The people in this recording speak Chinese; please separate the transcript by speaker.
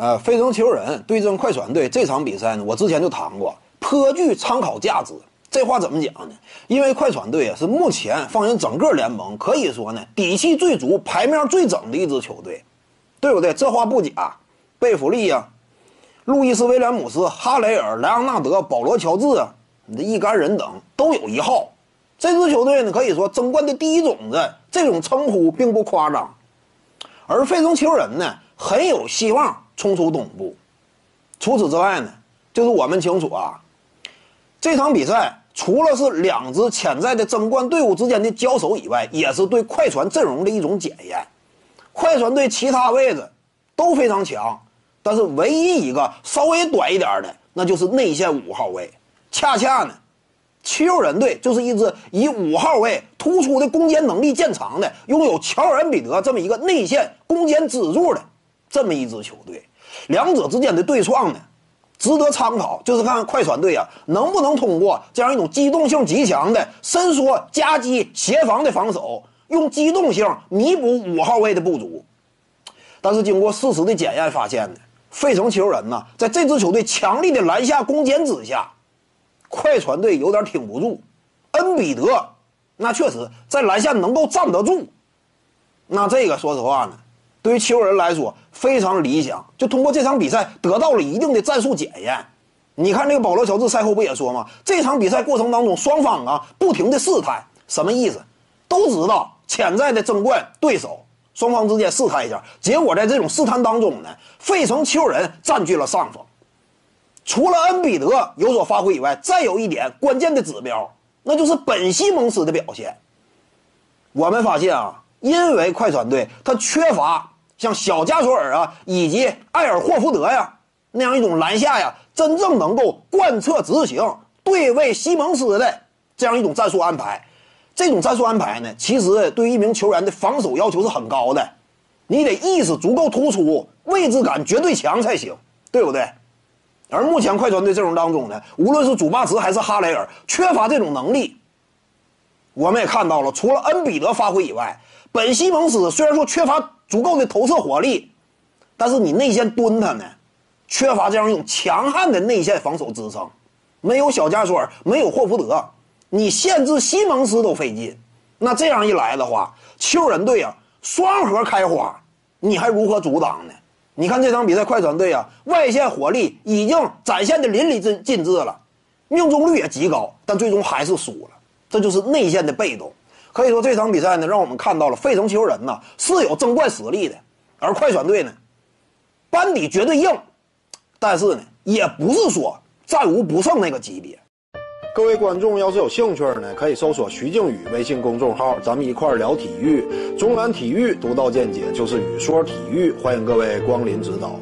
Speaker 1: 呃，费城球人对阵快船队这场比赛呢，我之前就谈过，颇具参考价值。这话怎么讲呢？因为快船队啊是目前放眼整个联盟，可以说呢底气最足、牌面最整的一支球队，对不对？这话不假。贝弗利呀、路易斯威廉姆斯、哈雷尔、莱昂纳德、保罗乔治啊，你这一干人等都有一号。这支球队呢，可以说争冠的第一种子，这种称呼并不夸张。而费城球人呢，很有希望冲出东部。除此之外呢，就是我们清楚啊，这场比赛除了是两支潜在的争冠队伍之间的交手以外，也是对快船阵容的一种检验。快船队其他位置都非常强，但是唯一一个稍微短一点的，那就是内线五号位。恰恰呢。七六人队就是一支以五号位突出的攻坚能力见长的，拥有乔尔·恩比德这么一个内线攻坚支柱的这么一支球队。两者之间的对创呢，值得参考，就是看快船队啊能不能通过这样一种机动性极强的伸缩夹击协防的防守，用机动性弥补五号位的不足。但是经过事实的检验，发现呢，费城球人呢在这支球队强力的篮下攻坚之下。快船队有点挺不住，恩比德那确实在篮下能够站得住，那这个说实话呢，对于球人来说非常理想，就通过这场比赛得到了一定的战术检验。你看这个保罗乔治赛后不也说吗？这场比赛过程当中，双方啊不停的试探，什么意思？都知道潜在的争冠对手，双方之间试探一下，结果在这种试探当中呢，费城球人占据了上风。除了恩比德有所发挥以外，再有一点关键的指标，那就是本西蒙斯的表现。我们发现啊，因为快船队他缺乏像小加索尔啊以及埃尔霍福德呀那样一种篮下呀真正能够贯彻执行对位西蒙斯的这样一种战术安排。这种战术安排呢，其实对于一名球员的防守要求是很高的，你得意识足够突出，位置感绝对强才行，对不对？而目前快船队阵容当中呢，无论是祖巴茨还是哈雷尔，缺乏这种能力。我们也看到了，除了恩比德发挥以外，本西蒙斯虽然说缺乏足够的投射火力，但是你内线蹲他呢，缺乏这样一种强悍的内线防守支撑。没有小加索尔，没有霍福德，你限制西蒙斯都费劲。那这样一来的话，球人队啊，双核开花，你还如何阻挡呢？你看这场比赛，快船队啊，外线火力已经展现的淋漓尽尽致了，命中率也极高，但最终还是输了。这就是内线的被动。可以说这场比赛呢，让我们看到了费城球人呢是有争冠实力的，而快船队呢，班底绝对硬，但是呢，也不是说战无不胜那个级别。各位观众要是有兴趣呢，可以搜索徐静宇微信公众号，咱们一块儿聊体育。中南体育独到见解就是语说体育，欢迎各位光临指导。